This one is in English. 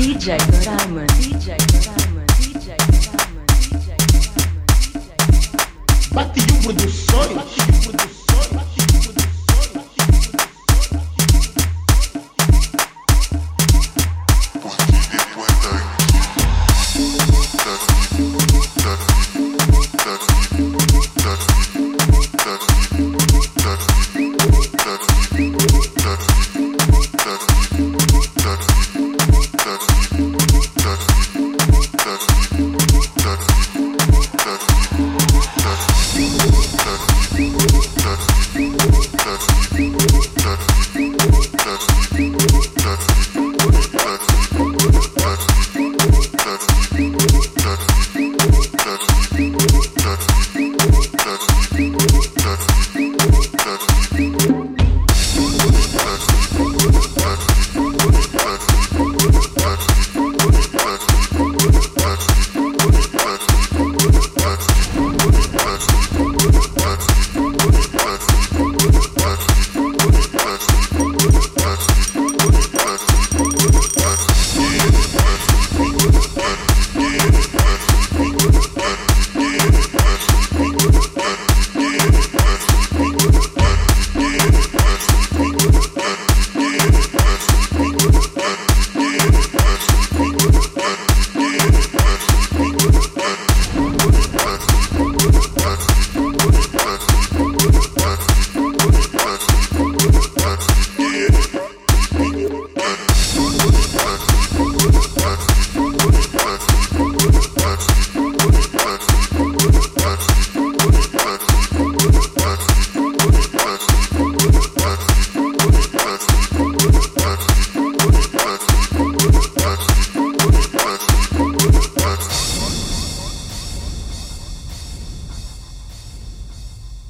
DJ Diamond. DJ Diamond. DJ Diamond. DJ Diamond. Bate Produções.